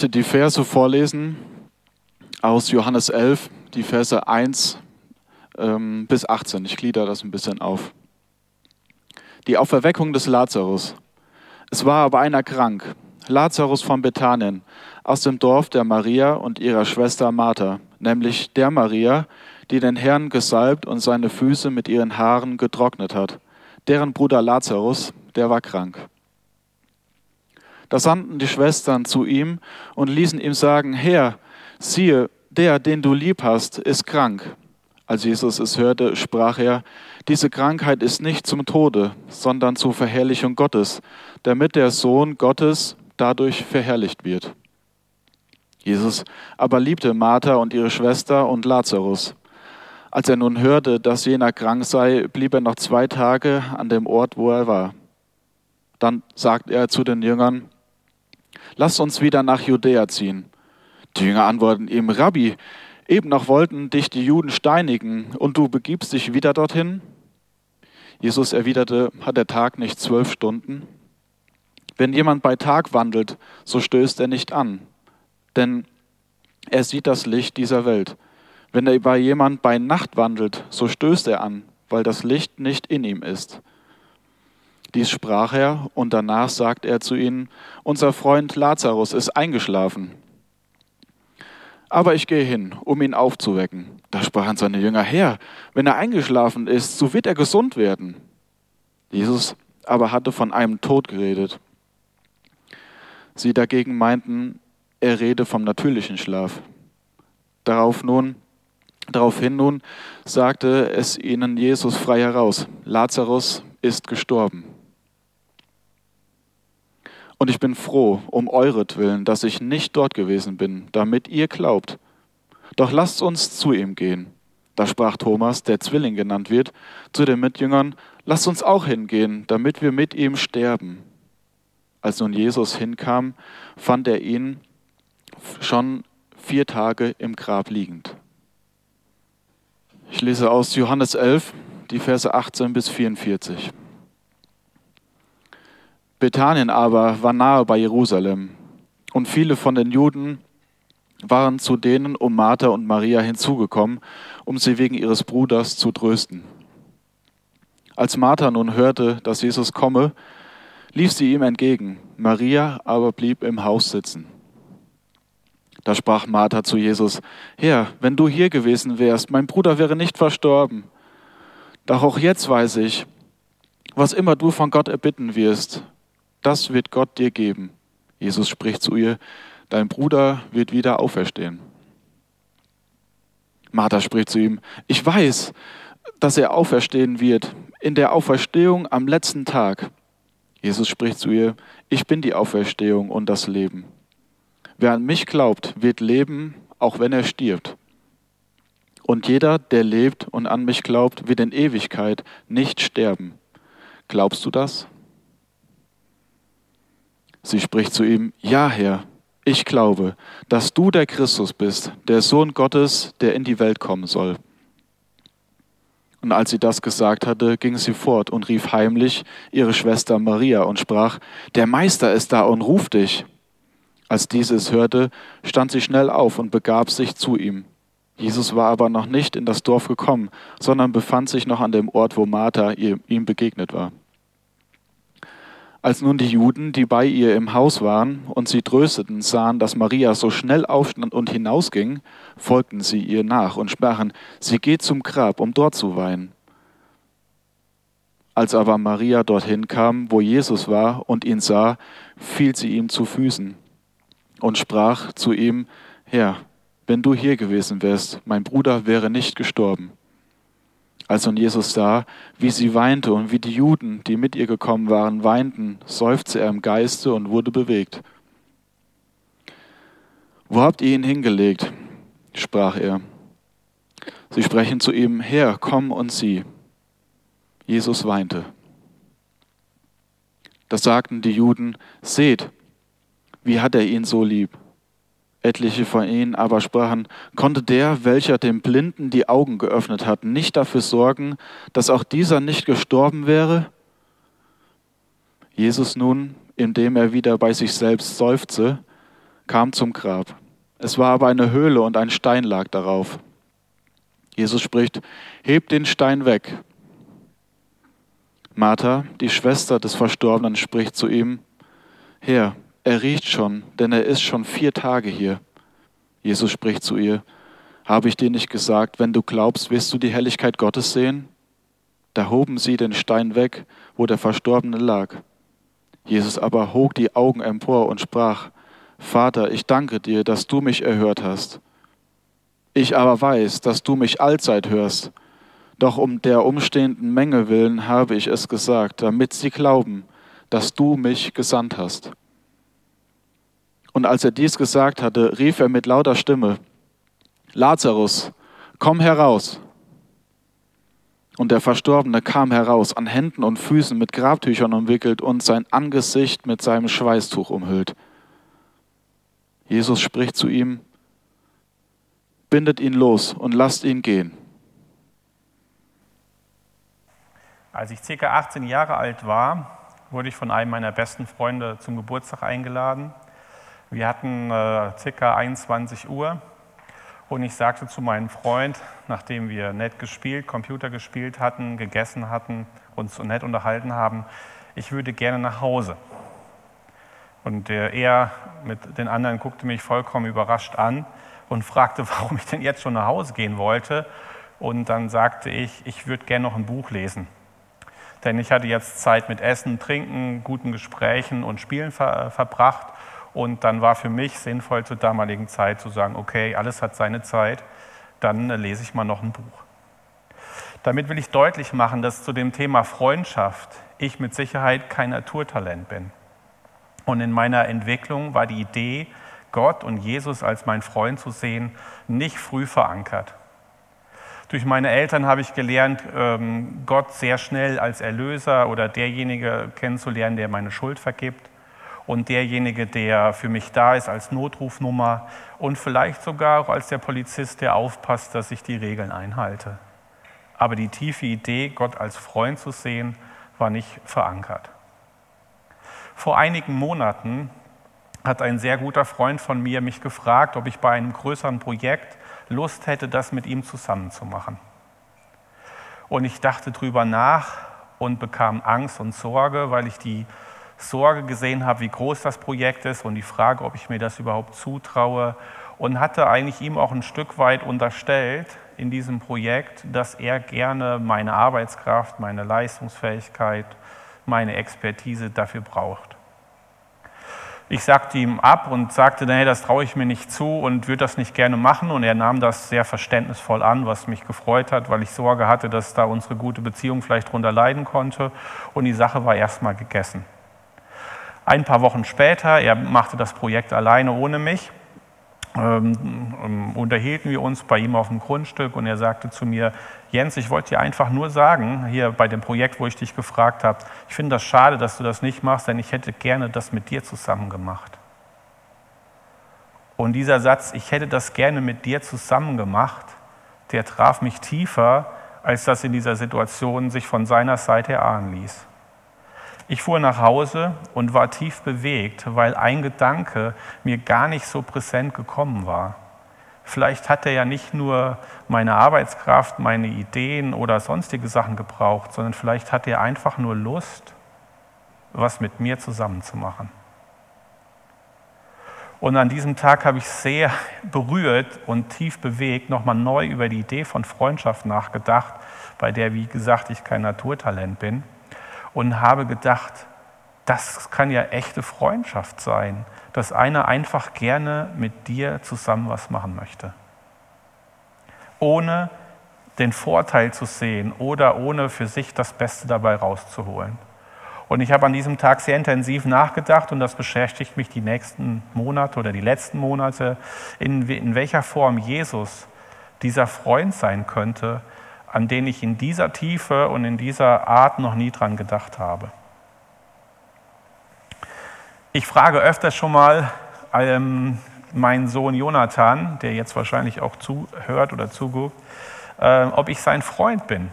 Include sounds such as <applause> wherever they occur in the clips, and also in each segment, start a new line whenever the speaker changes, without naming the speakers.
Möchte die Verse vorlesen aus Johannes 11, die Verse 1 ähm, bis 18. Ich glieder das ein bisschen auf. Die Auferweckung des Lazarus. Es war aber einer krank, Lazarus von Bethanien, aus dem Dorf der Maria und ihrer Schwester Martha, nämlich der Maria, die den Herrn gesalbt und seine Füße mit ihren Haaren getrocknet hat. Deren Bruder Lazarus, der war krank. Da sandten die Schwestern zu ihm und ließen ihm sagen, Herr, siehe, der, den du lieb hast, ist krank. Als Jesus es hörte, sprach er, diese Krankheit ist nicht zum Tode, sondern zur Verherrlichung Gottes, damit der Sohn Gottes dadurch verherrlicht wird. Jesus aber liebte Martha und ihre Schwester und Lazarus. Als er nun hörte, dass jener krank sei, blieb er noch zwei Tage an dem Ort, wo er war. Dann sagt er zu den Jüngern, Lass uns wieder nach Judäa ziehen. Die Jünger antworten ihm, Rabbi, eben noch wollten dich die Juden steinigen und du begibst dich wieder dorthin? Jesus erwiderte, hat der Tag nicht zwölf Stunden? Wenn jemand bei Tag wandelt, so stößt er nicht an, denn er sieht das Licht dieser Welt. Wenn er bei jemand bei Nacht wandelt, so stößt er an, weil das Licht nicht in ihm ist. Dies sprach er, und danach sagt er zu ihnen, unser Freund Lazarus ist eingeschlafen. Aber ich gehe hin, um ihn aufzuwecken. Da sprachen seine Jünger, Herr, wenn er eingeschlafen ist, so wird er gesund werden. Jesus aber hatte von einem Tod geredet. Sie dagegen meinten, er rede vom natürlichen Schlaf. Darauf nun, daraufhin nun sagte es ihnen Jesus frei heraus, Lazarus ist gestorben. Und ich bin froh um euretwillen, dass ich nicht dort gewesen bin, damit ihr glaubt. Doch lasst uns zu ihm gehen. Da sprach Thomas, der Zwilling genannt wird, zu den Mitjüngern, lasst uns auch hingehen, damit wir mit ihm sterben. Als nun Jesus hinkam, fand er ihn schon vier Tage im Grab liegend. Ich lese aus Johannes 11, die Verse 18 bis 44. Bethanien aber war nahe bei Jerusalem, und viele von den Juden waren zu denen um Martha und Maria hinzugekommen, um sie wegen ihres Bruders zu trösten. Als Martha nun hörte, dass Jesus komme, lief sie ihm entgegen, Maria aber blieb im Haus sitzen. Da sprach Martha zu Jesus, Herr, wenn du hier gewesen wärst, mein Bruder wäre nicht verstorben. Doch auch jetzt weiß ich, was immer du von Gott erbitten wirst, das wird Gott dir geben. Jesus spricht zu ihr, dein Bruder wird wieder auferstehen. Martha spricht zu ihm, ich weiß, dass er auferstehen wird, in der Auferstehung am letzten Tag. Jesus spricht zu ihr, ich bin die Auferstehung und das Leben. Wer an mich glaubt, wird leben, auch wenn er stirbt. Und jeder, der lebt und an mich glaubt, wird in Ewigkeit nicht sterben. Glaubst du das? Sie spricht zu ihm, Ja, Herr, ich glaube, dass du der Christus bist, der Sohn Gottes, der in die Welt kommen soll. Und als sie das gesagt hatte, ging sie fort und rief heimlich ihre Schwester Maria und sprach, Der Meister ist da und ruft dich. Als dieses hörte, stand sie schnell auf und begab sich zu ihm. Jesus war aber noch nicht in das Dorf gekommen, sondern befand sich noch an dem Ort, wo Martha ihm begegnet war. Als nun die Juden, die bei ihr im Haus waren und sie trösteten, sahen, dass Maria so schnell aufstand und hinausging, folgten sie ihr nach und sprachen, sie geht zum Grab, um dort zu weinen. Als aber Maria dorthin kam, wo Jesus war und ihn sah, fiel sie ihm zu Füßen und sprach zu ihm, Herr, wenn du hier gewesen wärst, mein Bruder wäre nicht gestorben. Als nun Jesus sah, wie sie weinte und wie die Juden, die mit ihr gekommen waren, weinten, seufzte er im Geiste und wurde bewegt. Wo habt ihr ihn hingelegt? sprach er. Sie sprechen zu ihm, Herr, komm und sieh. Jesus weinte. Da sagten die Juden, seht, wie hat er ihn so lieb? Etliche von ihnen aber sprachen, konnte der, welcher dem Blinden die Augen geöffnet hat, nicht dafür sorgen, dass auch dieser nicht gestorben wäre? Jesus nun, indem er wieder bei sich selbst seufzte, kam zum Grab. Es war aber eine Höhle und ein Stein lag darauf. Jesus spricht, hebt den Stein weg. Martha, die Schwester des Verstorbenen, spricht zu ihm, Herr, er riecht schon, denn er ist schon vier Tage hier. Jesus spricht zu ihr, habe ich dir nicht gesagt, wenn du glaubst, wirst du die Helligkeit Gottes sehen? Da hoben sie den Stein weg, wo der Verstorbene lag. Jesus aber hob die Augen empor und sprach, Vater, ich danke dir, dass du mich erhört hast. Ich aber weiß, dass du mich allzeit hörst. Doch um der umstehenden Menge willen habe ich es gesagt, damit sie glauben, dass du mich gesandt hast. Und als er dies gesagt hatte, rief er mit lauter Stimme, Lazarus, komm heraus. Und der Verstorbene kam heraus, an Händen und Füßen mit Grabtüchern umwickelt und sein Angesicht mit seinem Schweißtuch umhüllt. Jesus spricht zu ihm, bindet ihn los und lasst ihn gehen.
Als ich circa 18 Jahre alt war, wurde ich von einem meiner besten Freunde zum Geburtstag eingeladen. Wir hatten äh, circa 21 Uhr und ich sagte zu meinem Freund, nachdem wir nett gespielt, Computer gespielt hatten, gegessen hatten, uns so nett unterhalten haben, ich würde gerne nach Hause. Und er mit den anderen guckte mich vollkommen überrascht an und fragte, <laughs> warum ich denn jetzt schon nach Hause gehen wollte. Und dann sagte ich, ich würde gerne noch ein Buch lesen. Denn ich hatte jetzt Zeit mit Essen, Trinken, guten Gesprächen und Spielen ver verbracht und dann war für mich sinnvoll zur damaligen Zeit zu sagen, okay, alles hat seine Zeit, dann äh, lese ich mal noch ein Buch. Damit will ich deutlich machen, dass zu dem Thema Freundschaft ich mit Sicherheit kein Naturtalent bin. Und in meiner Entwicklung war die Idee, Gott und Jesus als mein Freund zu sehen, nicht früh verankert. Durch meine Eltern habe ich gelernt, ähm, Gott sehr schnell als Erlöser oder derjenige kennenzulernen, der meine Schuld vergibt und derjenige, der für mich da ist als Notrufnummer und vielleicht sogar auch als der Polizist, der aufpasst, dass ich die Regeln einhalte. Aber die tiefe Idee, Gott als Freund zu sehen, war nicht verankert. Vor einigen Monaten hat ein sehr guter Freund von mir mich gefragt, ob ich bei einem größeren Projekt Lust hätte, das mit ihm zusammen zu machen. Und ich dachte drüber nach und bekam Angst und Sorge, weil ich die Sorge gesehen habe, wie groß das Projekt ist und die Frage, ob ich mir das überhaupt zutraue und hatte eigentlich ihm auch ein Stück weit unterstellt in diesem Projekt, dass er gerne meine Arbeitskraft, meine Leistungsfähigkeit, meine Expertise dafür braucht. Ich sagte ihm ab und sagte, nee, das traue ich mir nicht zu und würde das nicht gerne machen. Und er nahm das sehr verständnisvoll an, was mich gefreut hat, weil ich Sorge hatte, dass da unsere gute Beziehung vielleicht darunter leiden konnte. Und die Sache war erstmal gegessen. Ein paar Wochen später, er machte das Projekt alleine ohne mich, ähm, ähm, unterhielten wir uns bei ihm auf dem Grundstück und er sagte zu mir, Jens, ich wollte dir einfach nur sagen, hier bei dem Projekt, wo ich dich gefragt habe, ich finde das schade, dass du das nicht machst, denn ich hätte gerne das mit dir zusammen gemacht. Und dieser Satz, ich hätte das gerne mit dir zusammen gemacht, der traf mich tiefer, als das in dieser Situation sich von seiner Seite erahnen ließ. Ich fuhr nach Hause und war tief bewegt, weil ein Gedanke mir gar nicht so präsent gekommen war. Vielleicht hat er ja nicht nur meine Arbeitskraft, meine Ideen oder sonstige Sachen gebraucht, sondern vielleicht hat er einfach nur Lust, was mit mir zusammen zu machen. Und an diesem Tag habe ich sehr <laughs> berührt und tief bewegt nochmal neu über die Idee von Freundschaft nachgedacht, bei der, wie gesagt, ich kein Naturtalent bin und habe gedacht, das kann ja echte Freundschaft sein, dass einer einfach gerne mit dir zusammen was machen möchte. Ohne den Vorteil zu sehen oder ohne für sich das Beste dabei rauszuholen. Und ich habe an diesem Tag sehr intensiv nachgedacht und das beschäftigt mich die nächsten Monate oder die letzten Monate, in, in welcher Form Jesus dieser Freund sein könnte, an den ich in dieser Tiefe und in dieser Art noch nie dran gedacht habe. Ich frage öfters schon mal ähm, meinen Sohn Jonathan, der jetzt wahrscheinlich auch zuhört oder zuguckt, äh, ob ich sein Freund bin.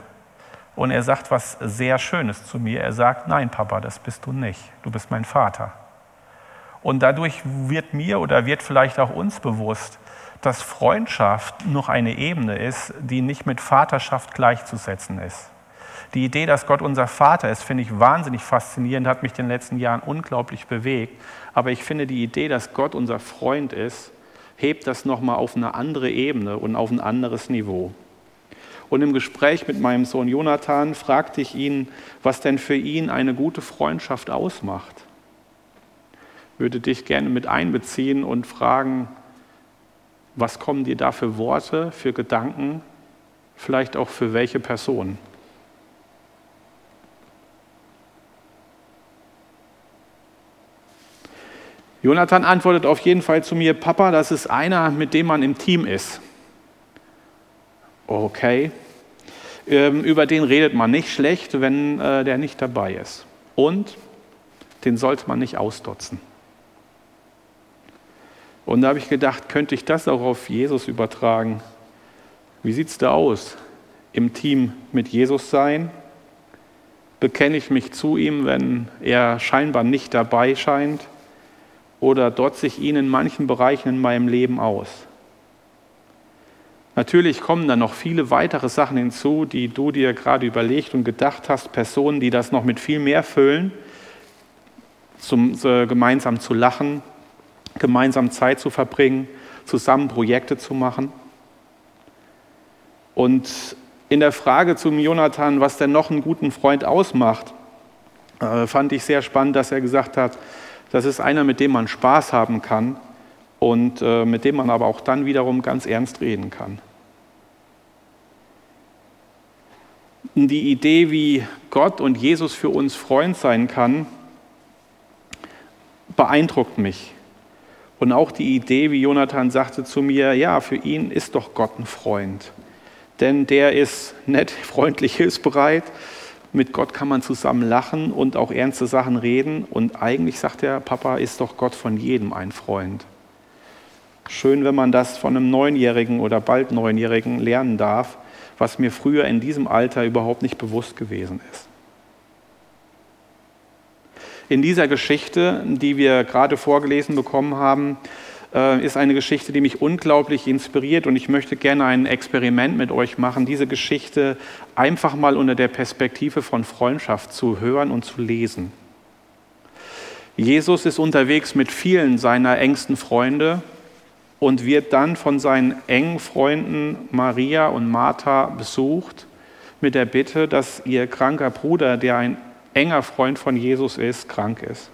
Und er sagt was sehr Schönes zu mir. Er sagt, nein, Papa, das bist du nicht. Du bist mein Vater. Und dadurch wird mir oder wird vielleicht auch uns bewusst, dass Freundschaft noch eine Ebene ist, die nicht mit Vaterschaft gleichzusetzen ist. Die Idee, dass Gott unser Vater ist, finde ich wahnsinnig faszinierend, hat mich in den letzten Jahren unglaublich bewegt. Aber ich finde die Idee, dass Gott unser Freund ist, hebt das nochmal auf eine andere Ebene und auf ein anderes Niveau. Und im Gespräch mit meinem Sohn Jonathan fragte ich ihn, was denn für ihn eine gute Freundschaft ausmacht. Würde dich gerne mit einbeziehen und fragen, was kommen dir da für Worte, für Gedanken, vielleicht auch für welche Person? Jonathan antwortet auf jeden Fall zu mir, Papa, das ist einer, mit dem man im Team ist. Okay. Ähm, über den redet man nicht schlecht, wenn äh, der nicht dabei ist. Und den sollte man nicht ausdotzen. Und da habe ich gedacht, könnte ich das auch auf Jesus übertragen? Wie sieht es da aus? Im Team mit Jesus sein? Bekenne ich mich zu ihm, wenn er scheinbar nicht dabei scheint? Oder dotze ich ihn in manchen Bereichen in meinem Leben aus? Natürlich kommen dann noch viele weitere Sachen hinzu, die du dir gerade überlegt und gedacht hast, Personen, die das noch mit viel mehr füllen, zum, äh, gemeinsam zu lachen, gemeinsam Zeit zu verbringen, zusammen Projekte zu machen. Und in der Frage zum Jonathan, was denn noch einen guten Freund ausmacht, äh, fand ich sehr spannend, dass er gesagt hat, das ist einer, mit dem man Spaß haben kann und äh, mit dem man aber auch dann wiederum ganz ernst reden kann. die Idee, wie Gott und Jesus für uns Freund sein kann, beeindruckt mich. Und auch die Idee, wie Jonathan sagte zu mir, ja, für ihn ist doch Gott ein Freund. Denn der ist nett, <laughs> freundlich, hilfsbereit. Mit Gott kann man zusammen lachen und auch ernste Sachen reden. Und eigentlich sagt er, Papa ist doch Gott von jedem ein Freund. Schön, wenn man das von einem Neunjährigen oder bald Neunjährigen lernen darf, was mir früher in diesem Alter überhaupt nicht bewusst gewesen ist. In dieser Geschichte, die wir gerade vorgelesen bekommen haben, äh, ist eine Geschichte, die mich unglaublich inspiriert und ich möchte gerne ein Experiment mit euch machen, diese Geschichte einfach mal unter der Perspektive von Freundschaft zu hören und zu lesen. Jesus ist unterwegs mit vielen seiner engsten Freunde und wird dann von seinen engen Freunden Maria und Martha besucht mit der Bitte, dass ihr kranker Bruder, der ein enger Freund von Jesus ist, krank ist.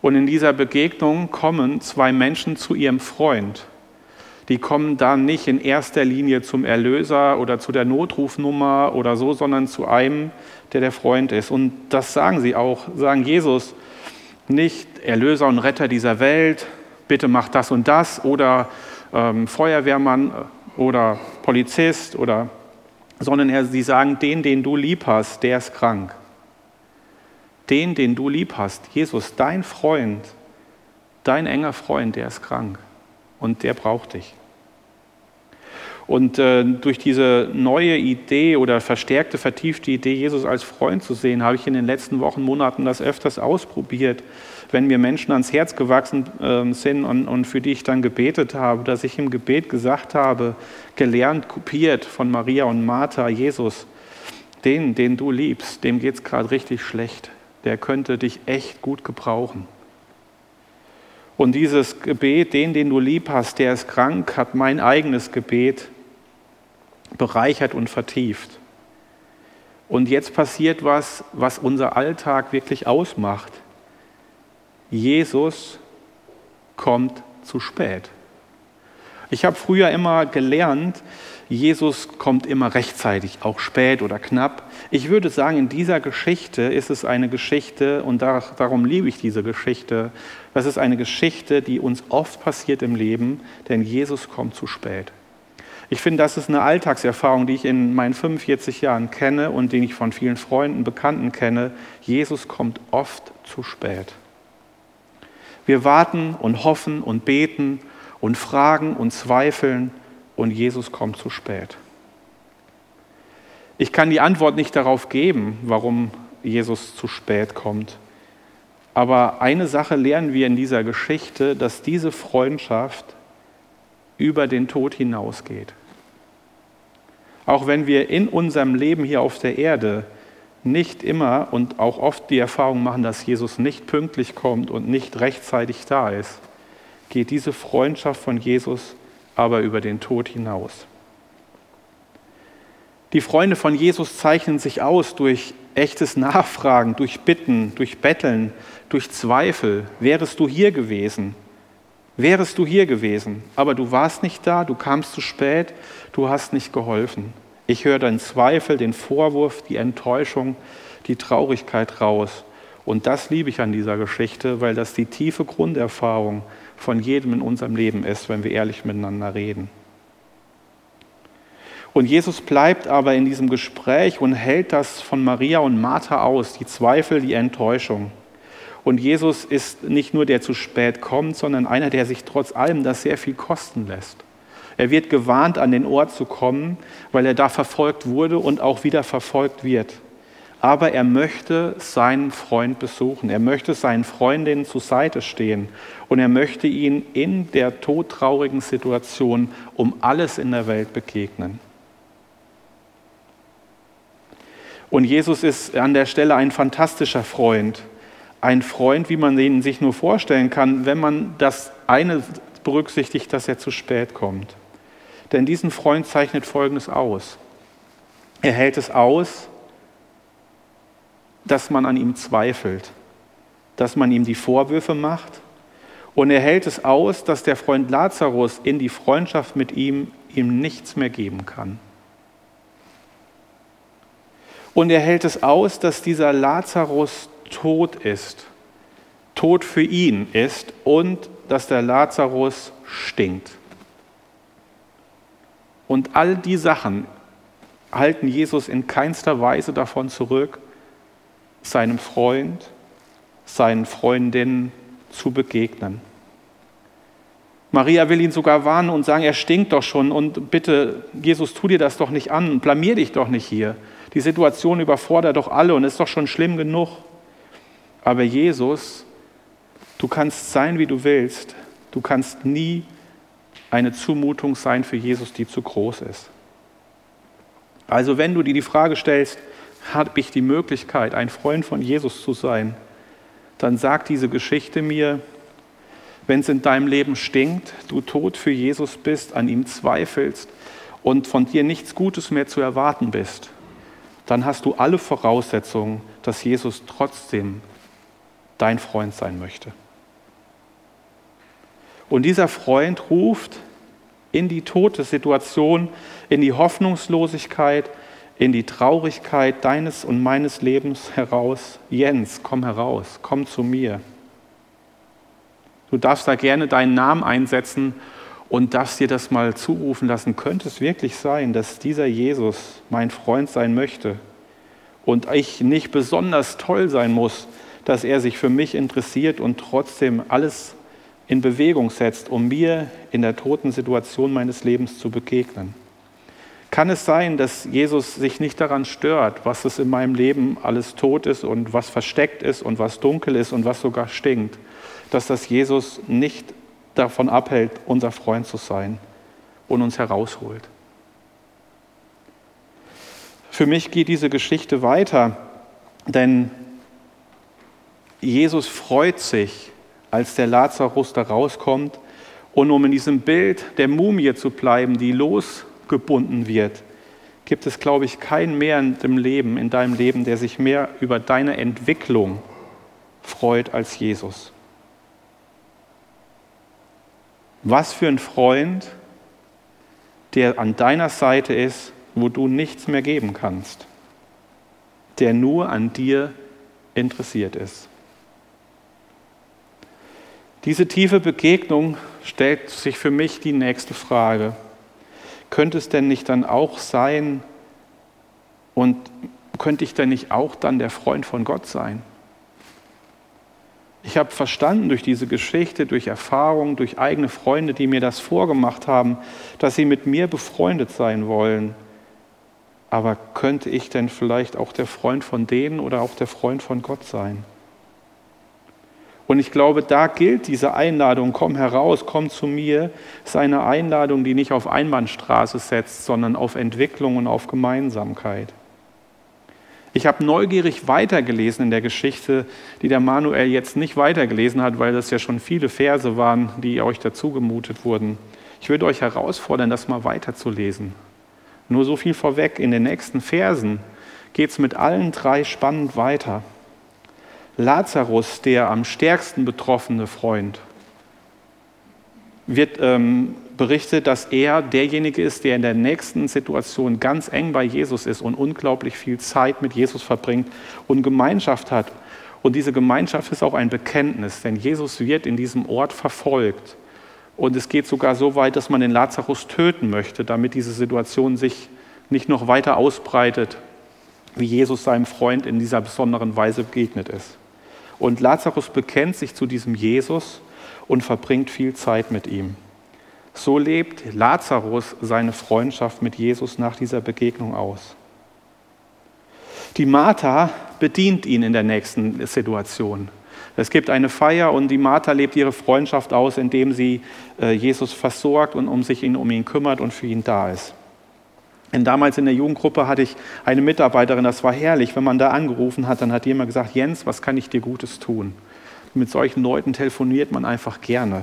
Und in dieser Begegnung kommen zwei Menschen zu ihrem Freund. Die kommen dann nicht in erster Linie zum Erlöser oder zu der Notrufnummer oder so, sondern zu einem, der der Freund ist. Und das sagen sie auch, sagen Jesus, nicht Erlöser und Retter dieser Welt, bitte mach das und das oder ähm, Feuerwehrmann oder Polizist oder, sondern er, sie sagen, den, den du lieb hast, der ist krank. Den, den du lieb hast, Jesus, dein Freund, dein enger Freund, der ist krank und der braucht dich. Und äh, durch diese neue Idee oder verstärkte, vertiefte Idee, Jesus als Freund zu sehen, habe ich in den letzten Wochen, Monaten das öfters ausprobiert wenn mir Menschen ans Herz gewachsen äh, sind und, und für die ich dann gebetet habe, dass ich im Gebet gesagt habe, gelernt, kopiert von Maria und Martha, Jesus, den, den du liebst, dem geht es gerade richtig schlecht. Der könnte dich echt gut gebrauchen. Und dieses Gebet, den, den du lieb hast, der ist krank, hat mein eigenes Gebet bereichert und vertieft. Und jetzt passiert was, was unser Alltag wirklich ausmacht. Jesus kommt zu spät. Ich habe früher immer gelernt, Jesus kommt immer rechtzeitig, auch spät oder knapp. Ich würde sagen, in dieser Geschichte ist es eine Geschichte, und darum liebe ich diese Geschichte, das ist eine Geschichte, die uns oft passiert im Leben, denn Jesus kommt zu spät. Ich finde, das ist eine Alltagserfahrung, die ich in meinen 45 Jahren kenne und die ich von vielen Freunden, Bekannten kenne. Jesus kommt oft zu spät. Wir warten und hoffen und beten und fragen und zweifeln und Jesus kommt zu spät. Ich kann die Antwort nicht darauf geben, warum Jesus zu spät kommt. Aber eine Sache lernen wir in dieser Geschichte, dass diese Freundschaft über den Tod hinausgeht. Auch wenn wir in unserem Leben hier auf der Erde nicht immer und auch oft die Erfahrung machen, dass Jesus nicht pünktlich kommt und nicht rechtzeitig da ist, geht diese Freundschaft von Jesus aber über den Tod hinaus. Die Freunde von Jesus zeichnen sich aus durch echtes Nachfragen, durch Bitten, durch Betteln, durch Zweifel. Wärest du hier gewesen? Wärest du hier gewesen? Aber du warst nicht da, du kamst zu spät, du hast nicht geholfen. Ich höre den Zweifel, den Vorwurf, die Enttäuschung, die Traurigkeit raus. Und das liebe ich an dieser Geschichte, weil das die tiefe Grunderfahrung von jedem in unserem Leben ist, wenn wir ehrlich miteinander reden. Und Jesus bleibt aber in diesem Gespräch und hält das von Maria und Martha aus, die Zweifel, die Enttäuschung. Und Jesus ist nicht nur der zu spät kommt, sondern einer, der sich trotz allem das sehr viel kosten lässt. Er wird gewarnt, an den Ort zu kommen, weil er da verfolgt wurde und auch wieder verfolgt wird aber er möchte seinen Freund besuchen. Er möchte seinen Freundinnen zur Seite stehen und er möchte ihnen in der todtraurigen Situation um alles in der Welt begegnen. Und Jesus ist an der Stelle ein fantastischer Freund. Ein Freund, wie man ihn sich nur vorstellen kann, wenn man das eine berücksichtigt, dass er zu spät kommt. Denn diesen Freund zeichnet Folgendes aus. Er hält es aus, dass man an ihm zweifelt, dass man ihm die Vorwürfe macht. Und er hält es aus, dass der Freund Lazarus in die Freundschaft mit ihm ihm nichts mehr geben kann. Und er hält es aus, dass dieser Lazarus tot ist, tot für ihn ist und dass der Lazarus stinkt. Und all die Sachen halten Jesus in keinster Weise davon zurück, seinem Freund, seinen Freundinnen zu begegnen. Maria will ihn sogar warnen und sagen, er stinkt doch schon und bitte, Jesus, tu dir das doch nicht an, blamier dich doch nicht hier. Die Situation überfordert doch alle und ist doch schon schlimm genug. Aber Jesus, du kannst sein, wie du willst. Du kannst nie eine Zumutung sein für Jesus, die zu groß ist. Also wenn du dir die Frage stellst, habe ich die Möglichkeit, ein Freund von Jesus zu sein, dann sagt diese Geschichte mir, wenn es in deinem Leben stinkt, du tot für Jesus bist, an ihm zweifelst und von dir nichts Gutes mehr zu erwarten bist, dann hast du alle Voraussetzungen, dass Jesus trotzdem dein Freund sein möchte. Und dieser Freund ruft in die tote Situation, in die Hoffnungslosigkeit, in die Traurigkeit deines und meines Lebens heraus, Jens, komm heraus, komm zu mir. Du darfst da gerne deinen Namen einsetzen und darfst dir das mal zurufen lassen. Könnte es wirklich sein, dass dieser Jesus mein Freund sein möchte und ich nicht besonders toll sein muss, dass er sich für mich interessiert und trotzdem alles in Bewegung setzt, um mir in der toten Situation meines Lebens zu begegnen? Kann es sein, dass Jesus sich nicht daran stört, was es in meinem Leben alles tot ist und was versteckt ist und was dunkel ist und was sogar stinkt, dass das Jesus nicht davon abhält, unser Freund zu sein und uns herausholt? Für mich geht diese Geschichte weiter, denn Jesus freut sich, als der Lazarus da rauskommt. Und um in diesem Bild der Mumie zu bleiben, die los gebunden wird, gibt es, glaube ich, keinen mehr in dem Leben, in deinem Leben, der sich mehr über deine Entwicklung freut als Jesus. Was für ein Freund, der an deiner Seite ist, wo du nichts mehr geben kannst, der nur an dir interessiert ist. Diese tiefe Begegnung stellt sich für mich die nächste Frage. Könnte es denn nicht dann auch sein und könnte ich denn nicht auch dann der Freund von Gott sein? Ich habe verstanden durch diese Geschichte, durch Erfahrung, durch eigene Freunde, die mir das vorgemacht haben, dass sie mit mir befreundet sein wollen. Aber könnte ich denn vielleicht auch der Freund von denen oder auch der Freund von Gott sein? Und ich glaube, da gilt diese Einladung, komm heraus, komm zu mir, ist eine Einladung, die nicht auf Einbahnstraße setzt, sondern auf Entwicklung und auf Gemeinsamkeit. Ich habe neugierig weitergelesen in der Geschichte, die der Manuel jetzt nicht weitergelesen hat, weil das ja schon viele Verse waren, die euch dazugemutet wurden. Ich würde euch herausfordern, das mal weiterzulesen. Nur so viel vorweg, in den nächsten Versen geht es mit allen drei spannend weiter. Lazarus, der am stärksten betroffene Freund, wird ähm, berichtet, dass er derjenige ist, der in der nächsten Situation ganz eng bei Jesus ist und unglaublich viel Zeit mit Jesus verbringt und Gemeinschaft hat. Und diese Gemeinschaft ist auch ein Bekenntnis, denn Jesus wird in diesem Ort verfolgt. Und es geht sogar so weit, dass man den Lazarus töten möchte, damit diese Situation sich nicht noch weiter ausbreitet, wie Jesus seinem Freund in dieser besonderen Weise begegnet ist. Und Lazarus bekennt sich zu diesem Jesus und verbringt viel Zeit mit ihm. So lebt Lazarus seine Freundschaft mit Jesus nach dieser Begegnung aus. Die Martha bedient ihn in der nächsten Situation. Es gibt eine Feier und die Martha lebt ihre Freundschaft aus, indem sie äh, Jesus versorgt und um sich um ihn kümmert und für ihn da ist. Und damals in der Jugendgruppe hatte ich eine Mitarbeiterin, das war herrlich, wenn man da angerufen hat, dann hat jemand gesagt, Jens, was kann ich dir Gutes tun? Mit solchen Leuten telefoniert man einfach gerne.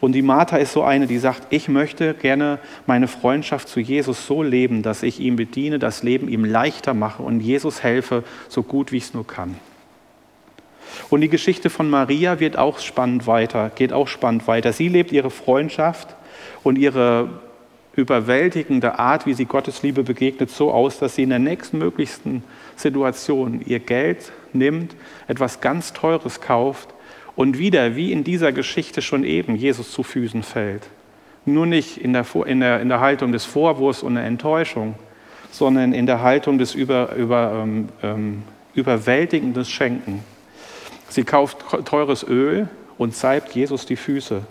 Und die Martha ist so eine, die sagt, ich möchte gerne meine Freundschaft zu Jesus so leben, dass ich ihm bediene, das Leben ihm leichter mache und Jesus helfe, so gut wie ich es nur kann. Und die Geschichte von Maria wird auch spannend weiter, geht auch spannend weiter. Sie lebt ihre Freundschaft und ihre überwältigende Art, wie sie Gottes Liebe begegnet, so aus, dass sie in der nächstmöglichsten Situation ihr Geld nimmt, etwas ganz Teures kauft und wieder, wie in dieser Geschichte schon eben, Jesus zu Füßen fällt. Nur nicht in der, in der, in der Haltung des Vorwurfs und der Enttäuschung, sondern in der Haltung des über, über, ähm, ähm, überwältigenden Schenken. Sie kauft teures Öl und salbt Jesus die Füße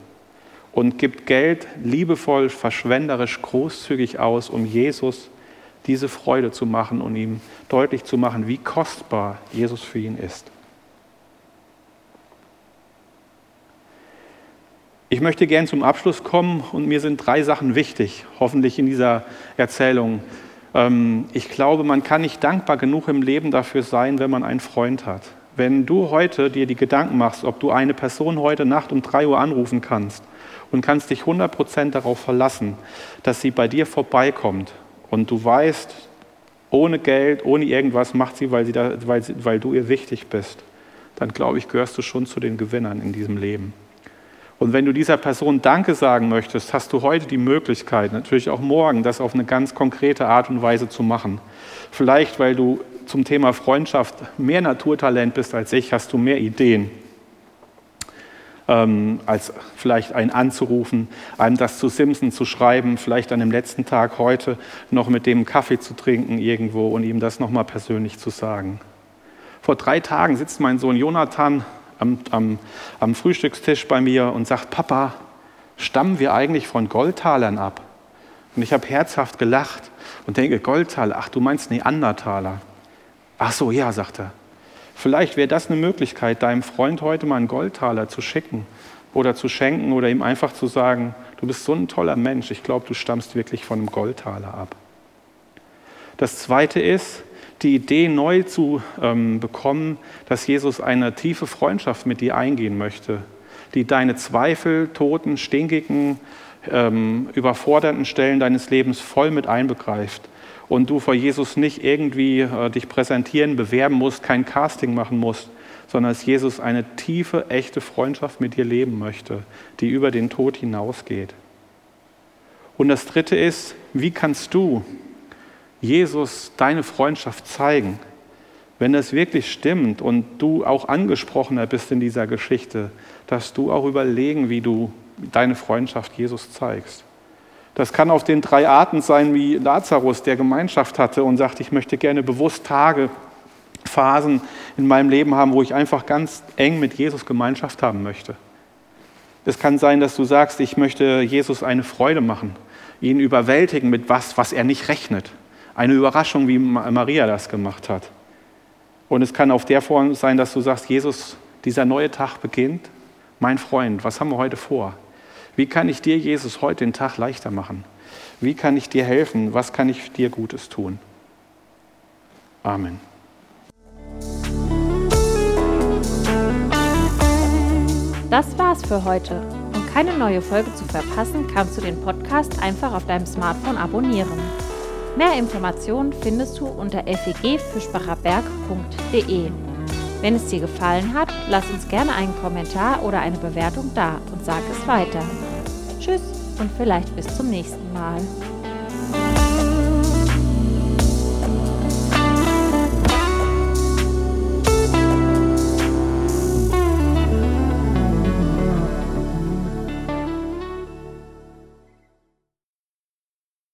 und gibt Geld liebevoll, verschwenderisch, großzügig aus, um Jesus diese Freude zu machen und ihm deutlich zu machen, wie kostbar Jesus für ihn ist. Ich möchte gern zum Abschluss kommen und mir sind drei Sachen wichtig, hoffentlich in dieser Erzählung. Ähm, ich glaube, man kann nicht dankbar genug im Leben dafür sein, wenn man einen Freund hat. Wenn du heute dir die Gedanken machst, ob du eine Person heute Nacht um drei Uhr anrufen kannst und kannst dich 100% darauf verlassen, dass sie bei dir vorbeikommt und du weißt, ohne Geld, ohne irgendwas macht sie, weil, sie da, weil, sie, weil du ihr wichtig bist, dann glaube ich, gehörst du schon zu den Gewinnern in diesem Leben. Und wenn du dieser Person Danke sagen möchtest, hast du heute die Möglichkeit, natürlich auch morgen, das auf eine ganz konkrete Art und Weise zu machen. Vielleicht, weil du zum Thema Freundschaft mehr Naturtalent bist als ich, hast du mehr Ideen, ähm, als vielleicht einen anzurufen, einem das zu Simpson zu schreiben, vielleicht an dem letzten Tag heute noch mit dem Kaffee zu trinken irgendwo und ihm das nochmal persönlich zu sagen. Vor drei Tagen sitzt mein Sohn Jonathan am, am, am Frühstückstisch bei mir und sagt, Papa, stammen wir eigentlich von Goldtalern ab? Und ich habe herzhaft gelacht und denke, Goldtaler, ach du meinst Neandertaler. Ach so, ja, sagt er. Vielleicht wäre das eine Möglichkeit, deinem Freund heute mal einen Goldtaler zu schicken oder zu schenken oder ihm einfach zu sagen, du bist so ein toller Mensch, ich glaube, du stammst wirklich von einem Goldtaler ab. Das Zweite ist, die Idee neu zu ähm, bekommen, dass Jesus eine tiefe Freundschaft mit dir eingehen möchte, die deine Zweifel, toten, stinkigen, ähm, überfordernden Stellen deines Lebens voll mit einbegreift und du vor Jesus nicht irgendwie äh, dich präsentieren, bewerben musst, kein Casting machen musst, sondern dass Jesus eine tiefe, echte Freundschaft mit dir leben möchte, die über den Tod hinausgeht. Und das Dritte ist, wie kannst du Jesus deine Freundschaft zeigen? Wenn das wirklich stimmt und du auch angesprochener bist in dieser Geschichte, dass du auch überlegen, wie du deine Freundschaft Jesus zeigst. Das kann auf den drei Arten sein, wie Lazarus, der Gemeinschaft hatte und sagt, ich möchte gerne bewusst Tage, Phasen in meinem Leben haben, wo ich einfach ganz eng mit Jesus Gemeinschaft haben möchte. Es kann sein, dass du sagst, ich möchte Jesus eine Freude machen, ihn überwältigen mit was, was er nicht rechnet. Eine Überraschung, wie Maria das gemacht hat. Und es kann auf der Form sein, dass du sagst, Jesus, dieser neue Tag beginnt. Mein Freund, was haben wir heute vor? Wie kann ich dir, Jesus, heute den Tag leichter machen? Wie kann ich dir helfen? Was kann ich dir Gutes tun? Amen.
Das war's für heute. Um keine neue Folge zu verpassen, kannst du den Podcast einfach auf deinem Smartphone abonnieren. Mehr Informationen findest du unter fegfischbacherberg.de. Wenn es dir gefallen hat, lass uns gerne einen Kommentar oder eine Bewertung da und sag es weiter. Tschüss und vielleicht bis zum nächsten Mal.